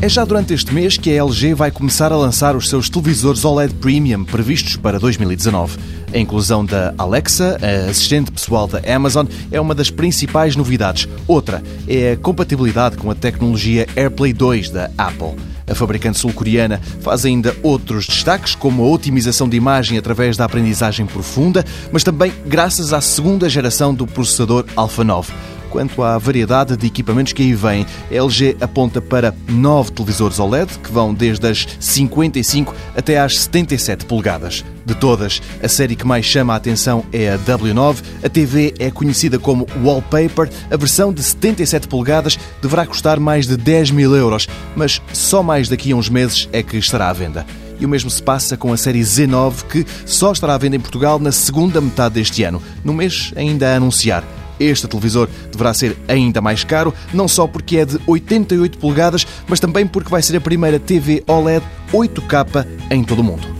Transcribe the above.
É já durante este mês que a LG vai começar a lançar os seus televisores OLED Premium previstos para 2019. A inclusão da Alexa, a assistente pessoal da Amazon, é uma das principais novidades. Outra é a compatibilidade com a tecnologia AirPlay 2 da Apple. A fabricante sul-coreana faz ainda outros destaques, como a otimização de imagem através da aprendizagem profunda, mas também graças à segunda geração do processador Alpha 9. Quanto à variedade de equipamentos que aí vêm, a LG aponta para nove televisores OLED, que vão desde as 55 até às 77 polegadas. De todas, a série que mais chama a atenção é a W9. A TV é conhecida como Wallpaper. A versão de 77 polegadas deverá custar mais de 10 mil euros, mas só mais daqui a uns meses é que estará à venda. E o mesmo se passa com a série Z9, que só estará à venda em Portugal na segunda metade deste ano, no mês ainda a anunciar. Este televisor deverá ser ainda mais caro, não só porque é de 88 polegadas, mas também porque vai ser a primeira TV OLED 8K em todo o mundo.